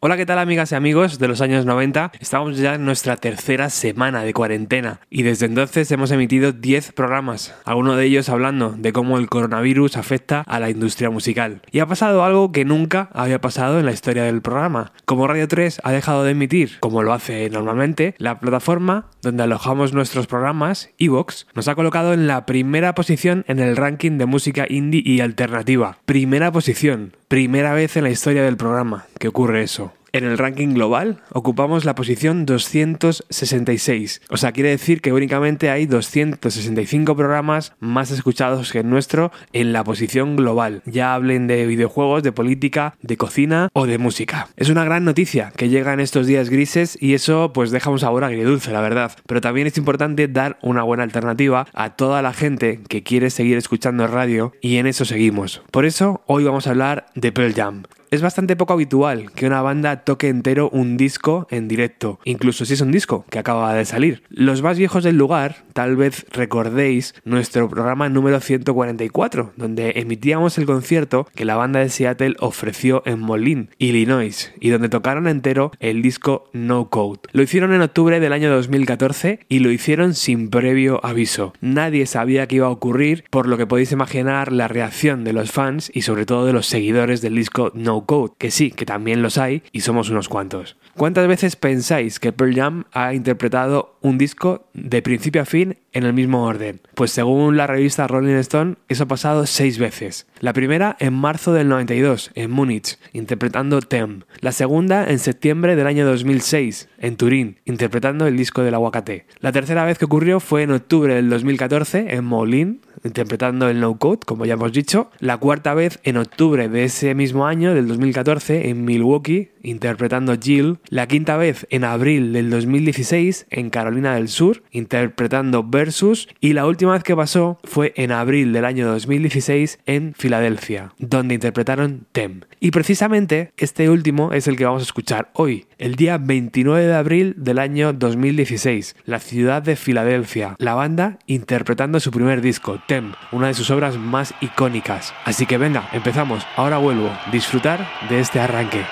Hola, ¿qué tal amigas y amigos de los años 90? Estamos ya en nuestra tercera semana de cuarentena y desde entonces hemos emitido 10 programas, algunos de ellos hablando de cómo el coronavirus afecta a la industria musical. Y ha pasado algo que nunca había pasado en la historia del programa. Como Radio 3 ha dejado de emitir, como lo hace normalmente, la plataforma donde alojamos nuestros programas, Evox, nos ha colocado en la primera posición en el ranking de música indie y alternativa. Primera posición, primera vez en la historia del programa que ocurre eso. En el ranking global ocupamos la posición 266. O sea, quiere decir que únicamente hay 265 programas más escuchados que el nuestro en la posición global. Ya hablen de videojuegos, de política, de cocina o de música. Es una gran noticia que llega en estos días grises y eso pues deja un sabor agridulce, la verdad. Pero también es importante dar una buena alternativa a toda la gente que quiere seguir escuchando radio y en eso seguimos. Por eso hoy vamos a hablar de Pearl Jam. Es bastante poco habitual que una banda toque entero un disco en directo, incluso si es un disco que acaba de salir. Los más viejos del lugar tal vez recordéis nuestro programa número 144, donde emitíamos el concierto que la banda de Seattle ofreció en Moline, Illinois, y donde tocaron entero el disco No Code. Lo hicieron en octubre del año 2014 y lo hicieron sin previo aviso. Nadie sabía que iba a ocurrir, por lo que podéis imaginar la reacción de los fans y sobre todo de los seguidores del disco No code, que sí, que también los hay y somos unos cuantos. ¿Cuántas veces pensáis que Pearl Jam ha interpretado un disco de principio a fin en el mismo orden? Pues según la revista Rolling Stone, eso ha pasado seis veces. La primera en marzo del 92, en Múnich, interpretando Tem. La segunda en septiembre del año 2006, en Turín, interpretando el disco del aguacate. La tercera vez que ocurrió fue en octubre del 2014, en Moulin, interpretando el No Code, como ya hemos dicho. La cuarta vez en octubre de ese mismo año, del 2014, en Milwaukee, interpretando Jill. La quinta vez en abril del 2016, en Carolina del Sur, interpretando Versus. Y la última vez que pasó fue en abril del año 2016 en Filadelfia, donde interpretaron Tem. Y precisamente este último es el que vamos a escuchar hoy, el día 29 de abril del año 2016, la ciudad de Filadelfia, la banda interpretando su primer disco, Tem, una de sus obras más icónicas. Así que venga, empezamos, ahora vuelvo, disfrutar de este arranque.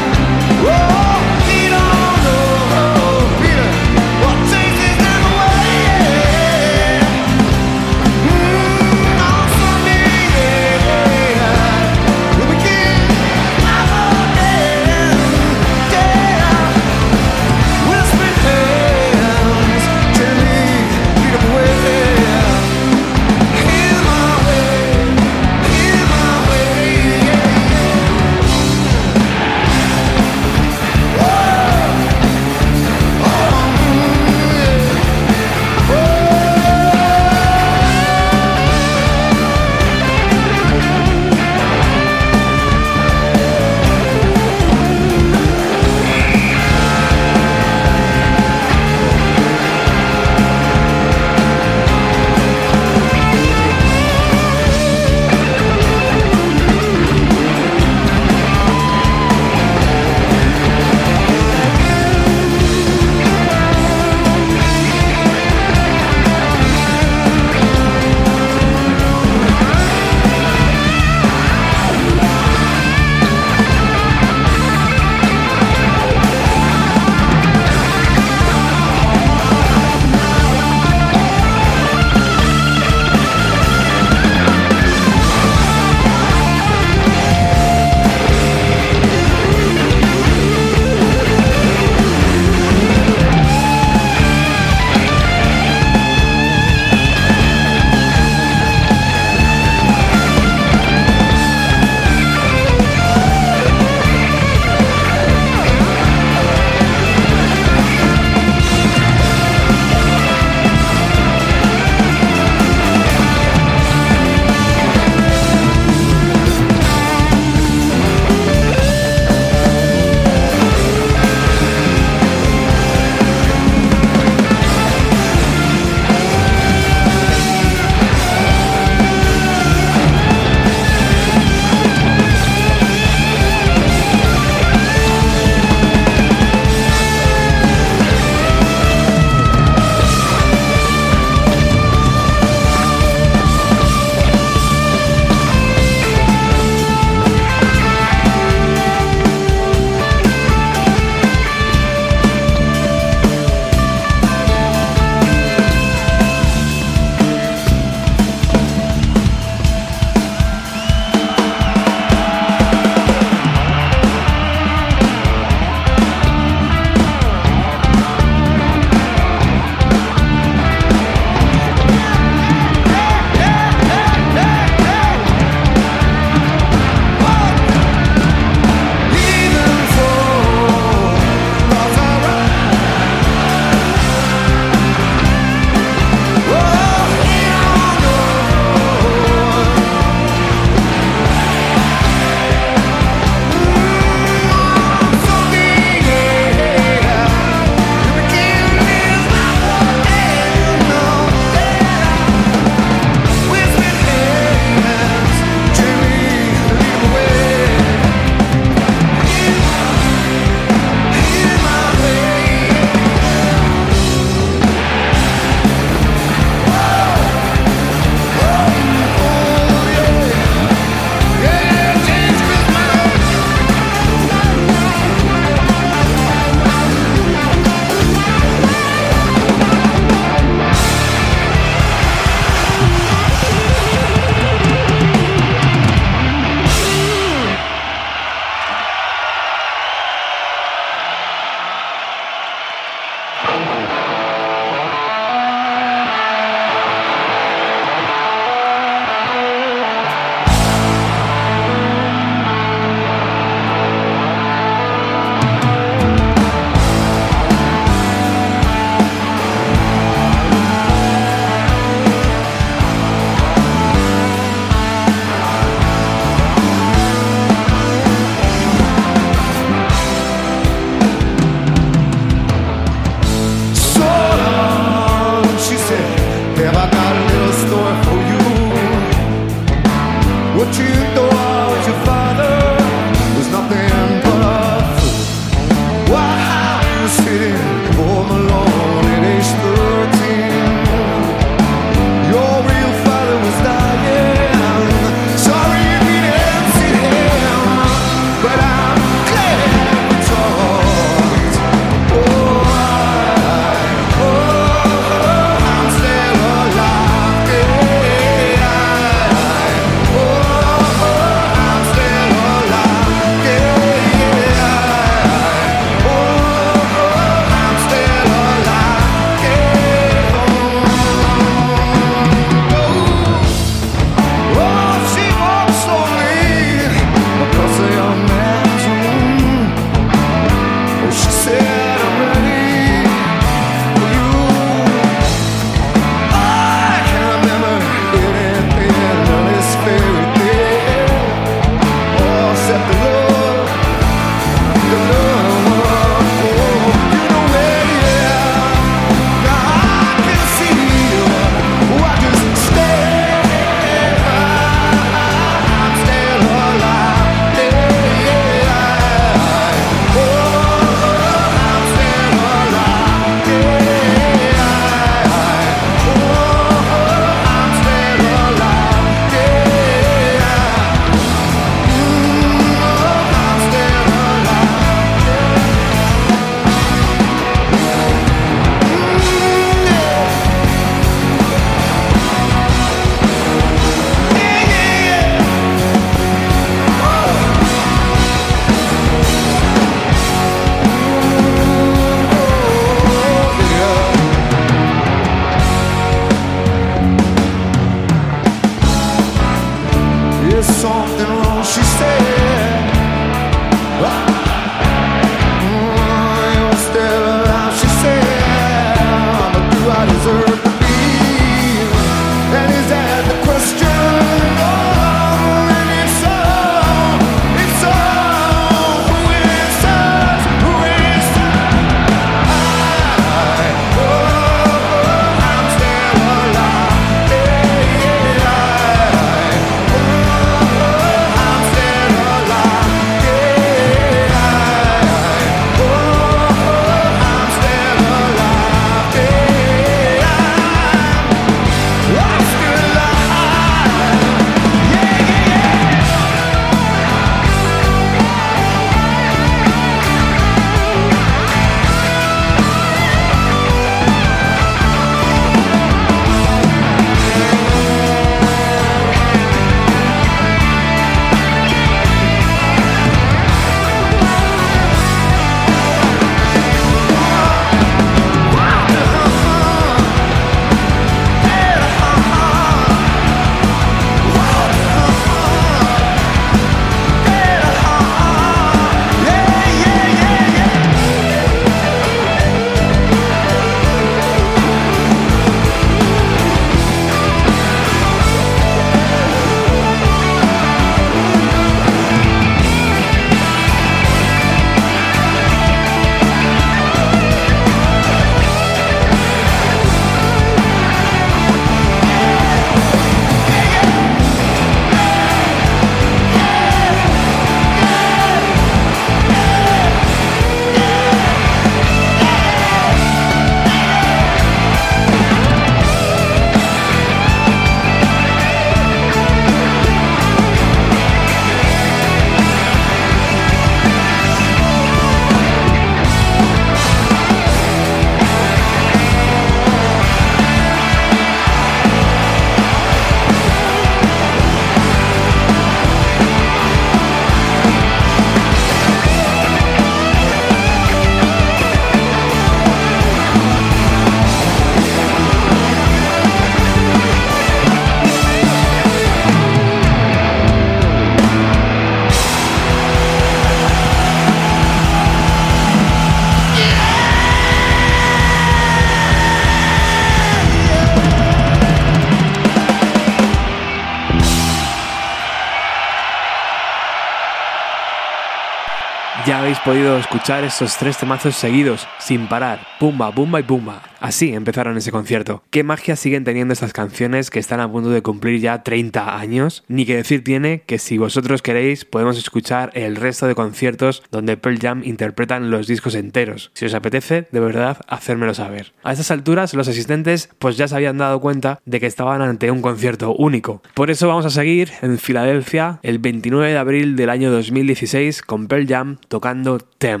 Podido escuchar estos tres temazos seguidos, sin parar. Pumba, pumba y pumba. Así empezaron ese concierto. ¿Qué magia siguen teniendo estas canciones que están a punto de cumplir ya 30 años? Ni que decir tiene que si vosotros queréis podemos escuchar el resto de conciertos donde Pearl Jam interpretan los discos enteros. Si os apetece, de verdad, hacérmelo saber. A estas alturas los asistentes pues ya se habían dado cuenta de que estaban ante un concierto único. Por eso vamos a seguir en Filadelfia el 29 de abril del año 2016 con Pearl Jam tocando Tem.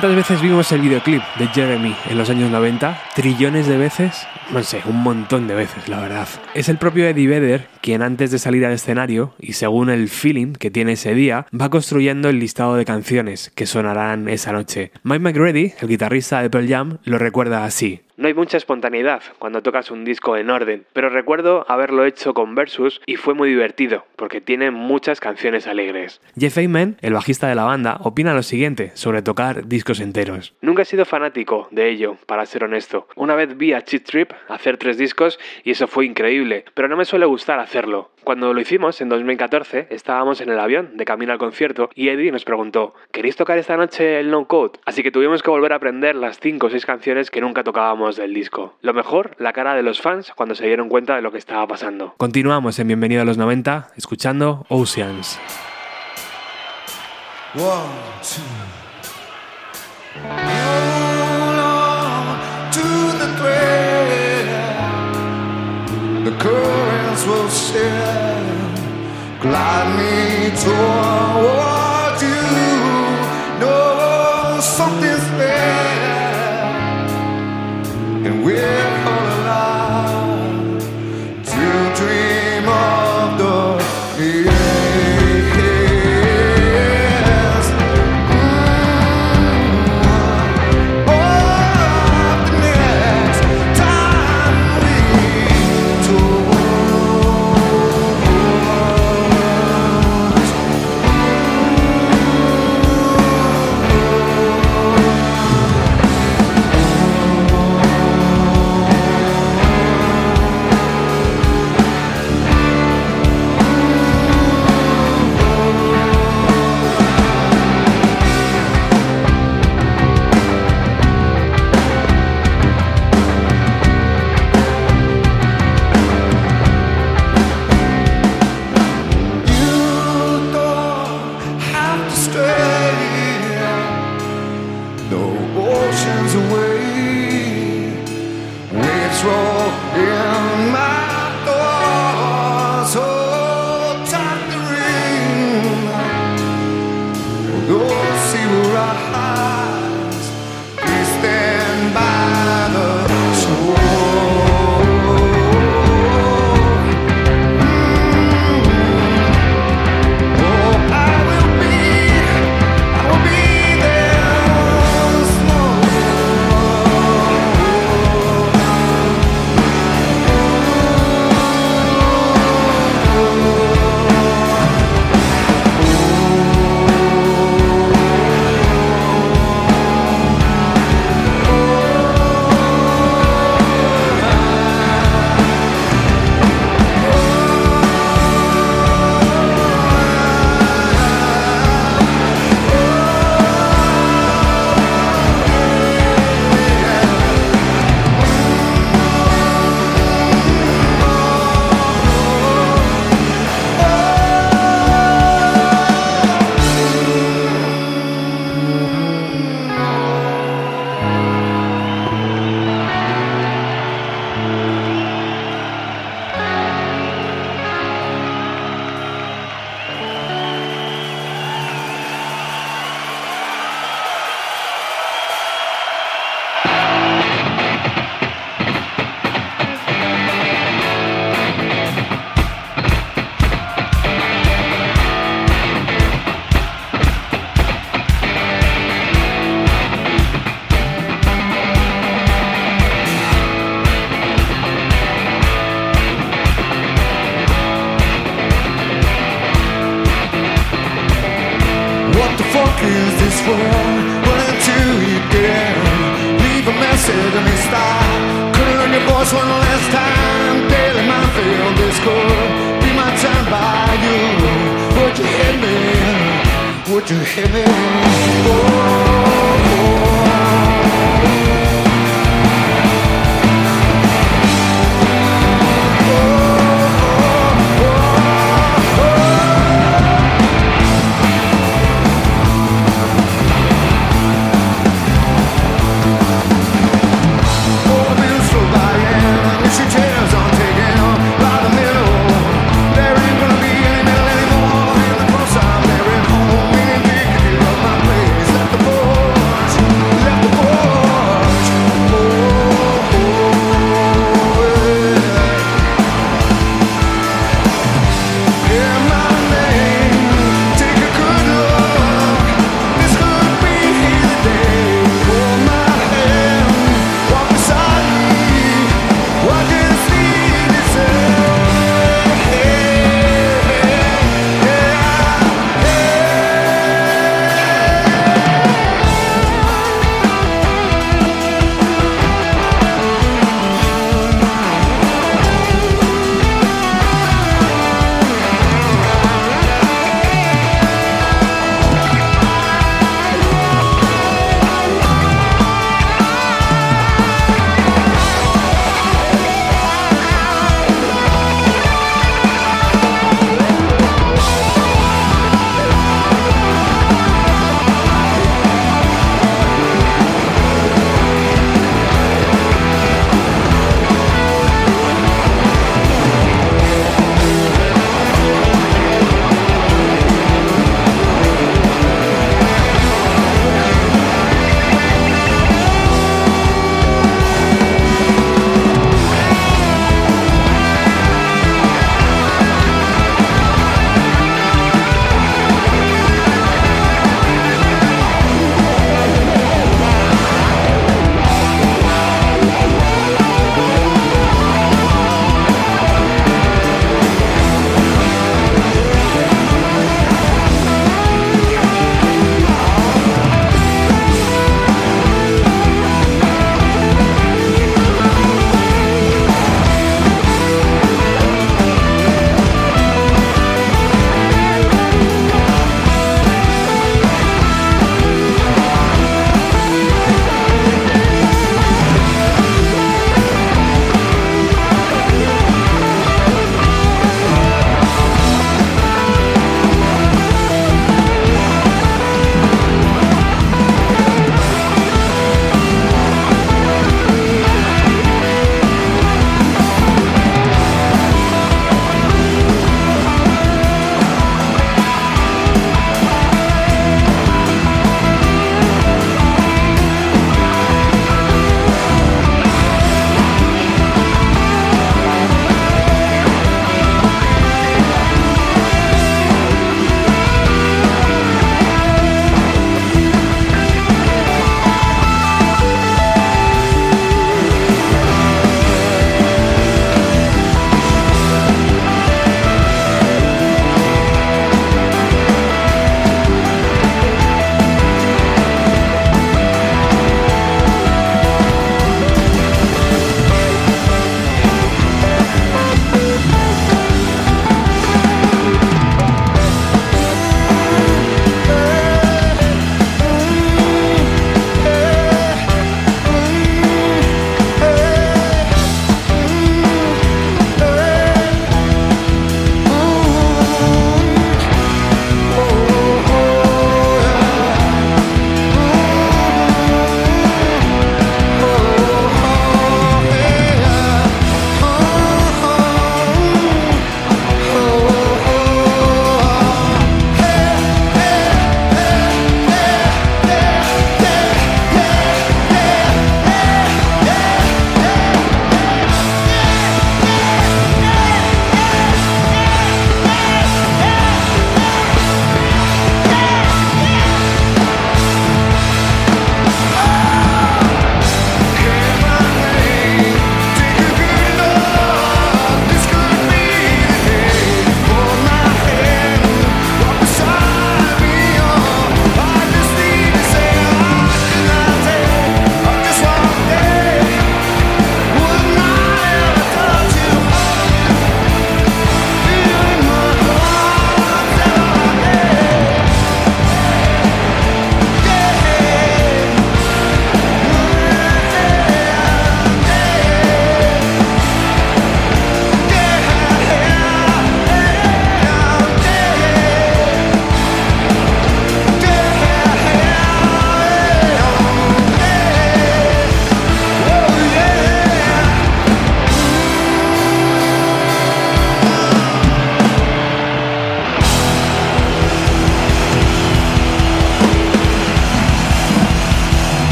¿Cuántas veces vimos el videoclip de Jeremy en los años 90? ¿Trillones de veces? No sé, un montón de veces, la verdad. Es el propio Eddie Vedder quien antes de salir al escenario, y según el feeling que tiene ese día, va construyendo el listado de canciones que sonarán esa noche. Mike McReady, el guitarrista de Pearl Jam, lo recuerda así. No hay mucha espontaneidad cuando tocas un disco en orden, pero recuerdo haberlo hecho con Versus y fue muy divertido, porque tiene muchas canciones alegres. Jeff Ayman, el bajista de la banda, opina lo siguiente sobre tocar discos enteros. Nunca he sido fanático de ello, para ser honesto. Una vez vi a Cheat Trip hacer tres discos y eso fue increíble, pero no me suele gustar hacerlo. Cuando lo hicimos en 2014, estábamos en el avión de camino al concierto y Eddie nos preguntó, ¿queréis tocar esta noche el No Code? Así que tuvimos que volver a aprender las 5 o 6 canciones que nunca tocábamos del disco. Lo mejor, la cara de los fans cuando se dieron cuenta de lo que estaba pasando. Continuamos en Bienvenido a los 90, escuchando Oceans. currents will share, glide me toward you. No, something's there, and we're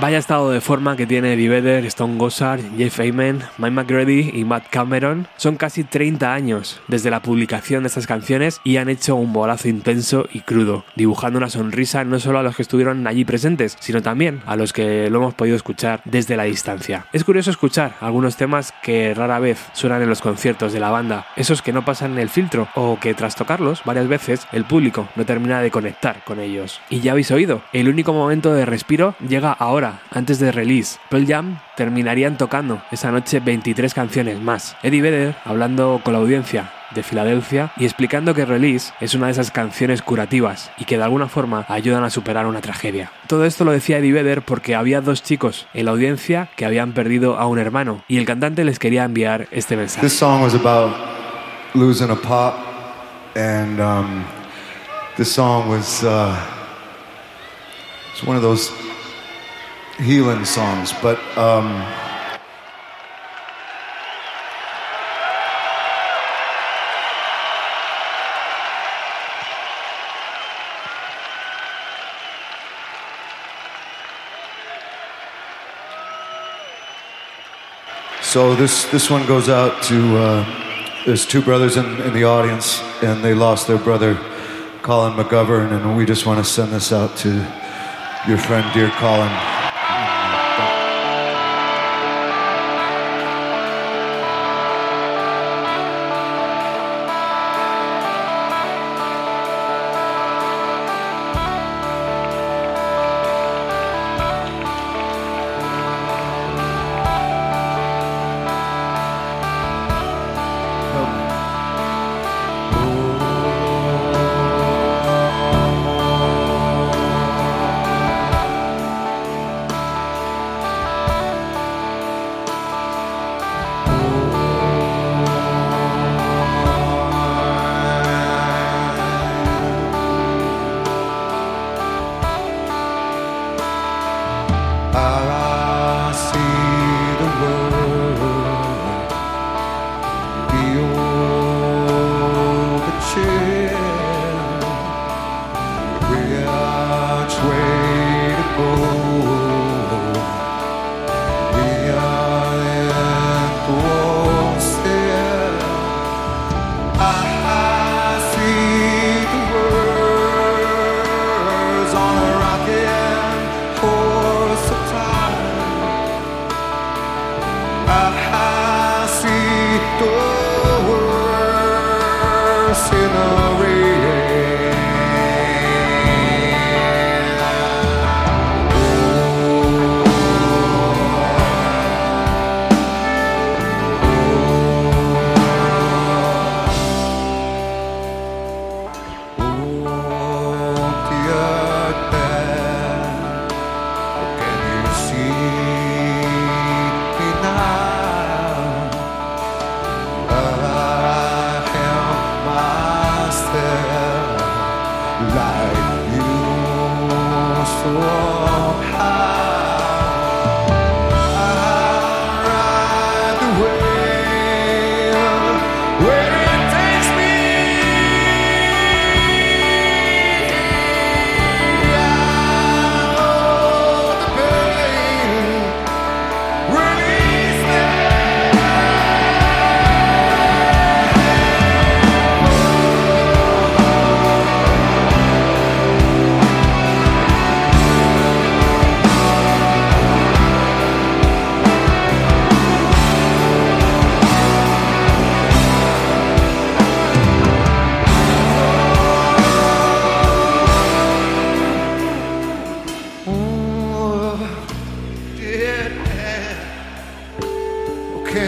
Vaya estado de forma que tiene Eddie Stone Gossard, Jeff Ayman, Mike McGrady y Matt Cameron. Son casi 30 años desde la publicación de estas canciones y han hecho un bolazo intenso y crudo, dibujando una sonrisa no solo a los que estuvieron allí presentes, sino también a los que lo hemos podido escuchar desde la distancia. Es curioso escuchar algunos temas que rara vez suenan en los conciertos de la banda, esos que no pasan el filtro o que tras tocarlos varias veces el público no termina de conectar con ellos. Y ya habéis oído, el único momento de respiro llega ahora antes de release. Pearl Jam terminarían tocando esa noche 23 canciones más. Eddie Vedder hablando con la audiencia de Filadelfia y explicando que Release es una de esas canciones curativas y que de alguna forma ayudan a superar una tragedia. Todo esto lo decía Eddie Vedder porque había dos chicos en la audiencia que habían perdido a un hermano y el cantante les quería enviar este mensaje. This song was about losing a pop, and um, this song was uh, it's one healing songs. But um, so this this one goes out to. Uh, there's two brothers in, in the audience, and they lost their brother, Colin McGovern, and we just want to send this out to your friend, dear Colin.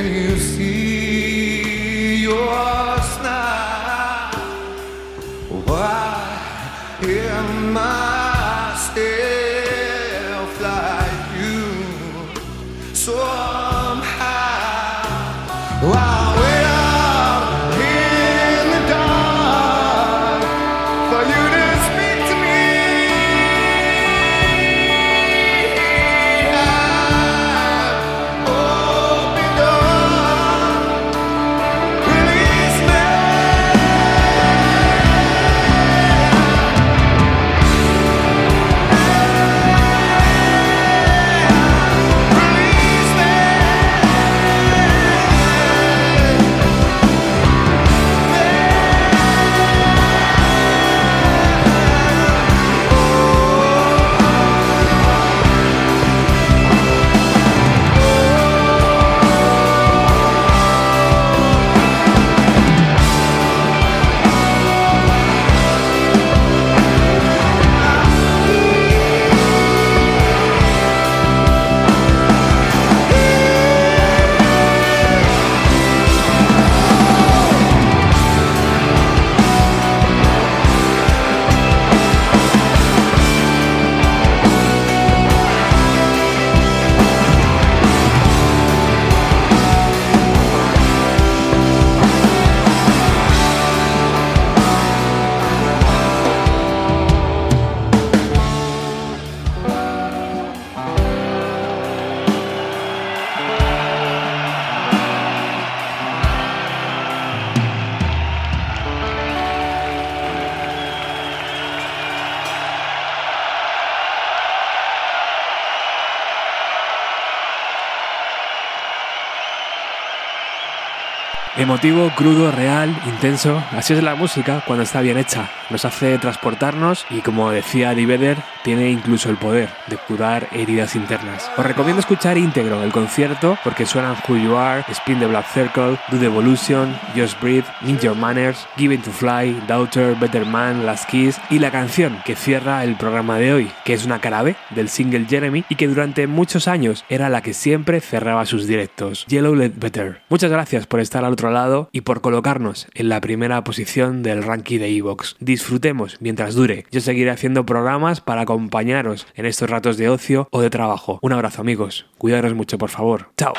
You see Emotivo, crudo, real, intenso, así es la música cuando está bien hecha. Nos hace transportarnos y como decía Eddie Vedder, tiene incluso el poder de curar heridas internas. Os recomiendo escuchar íntegro el concierto porque suenan Who You Are, Spin the Black Circle, Do the Evolution, Just Breathe, Need Your Manners, Given to Fly, Daughter, Better Man, Last Kiss y la canción que cierra el programa de hoy, que es una cara B del single Jeremy y que durante muchos años era la que siempre cerraba sus directos, Yellow Let Better. Muchas gracias por estar al otro lado y por colocarnos en la primera posición del ranking de Evox. Disfrutemos mientras dure. Yo seguiré haciendo programas para acompañaros en estos ratos de ocio o de trabajo. Un abrazo amigos, cuidaros mucho por favor. Chao.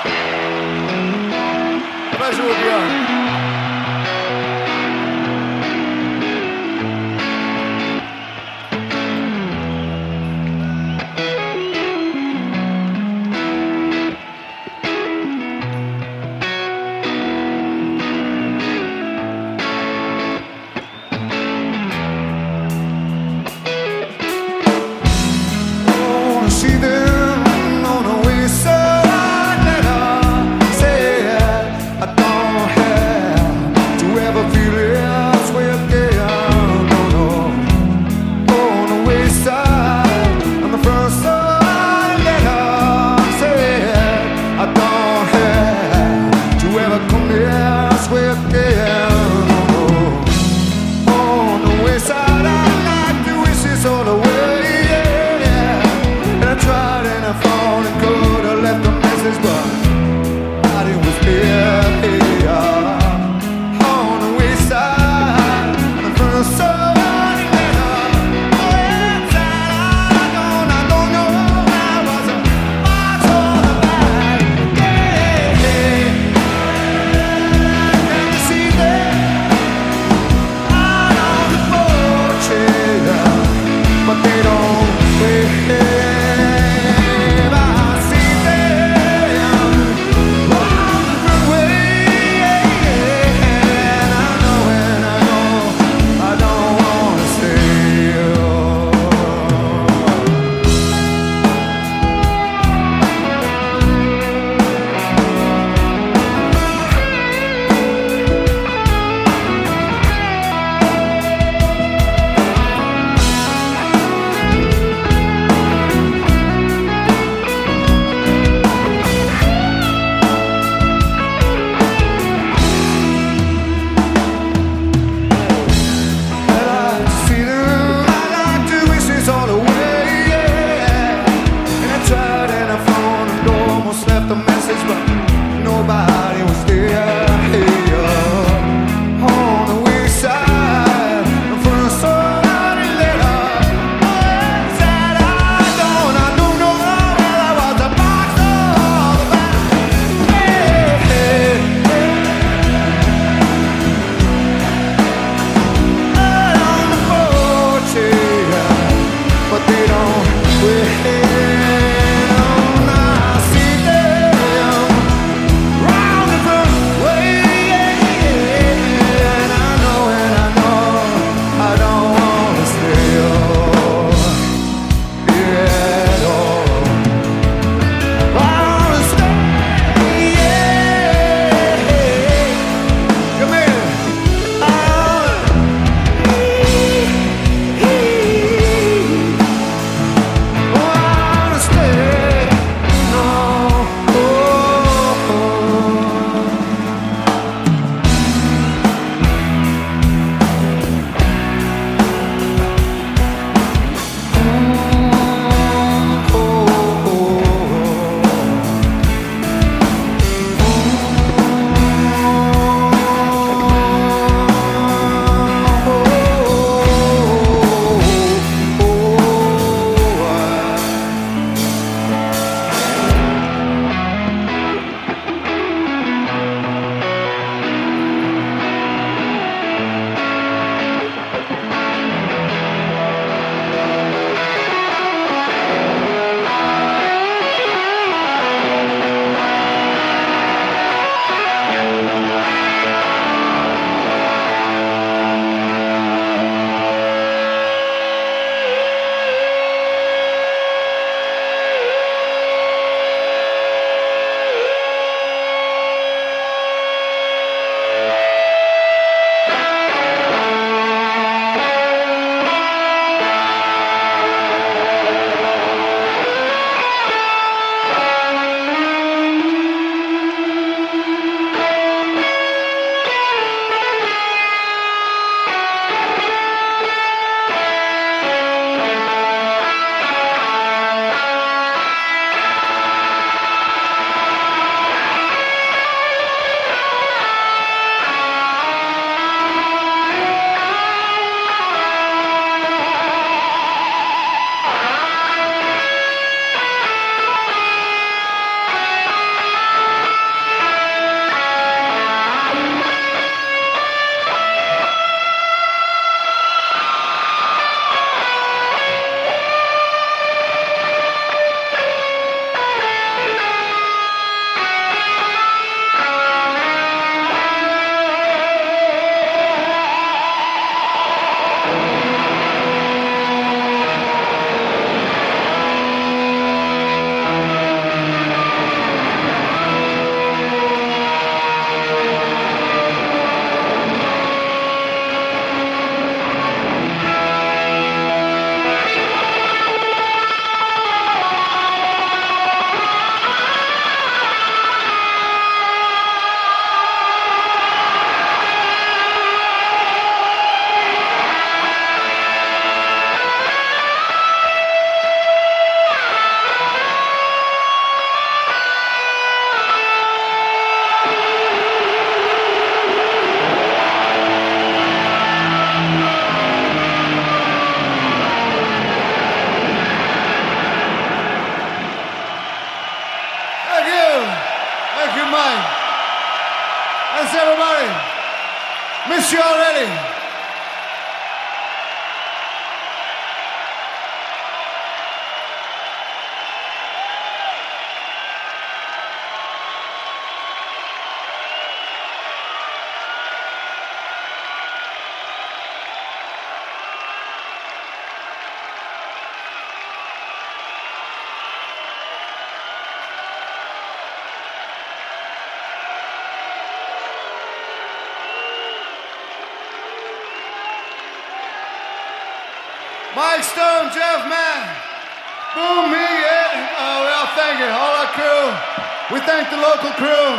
Local crew.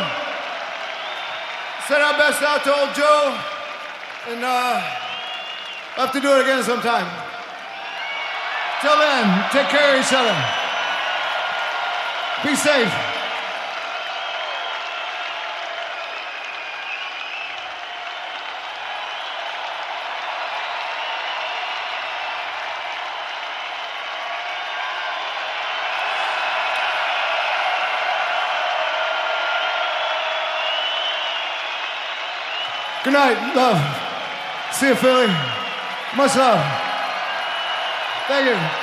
Send our best out to old Joe. And uh, we'll have to do it again sometime. Till then, take care of each other. Be safe. Good night, love. See you, Philly. Much love. Thank you.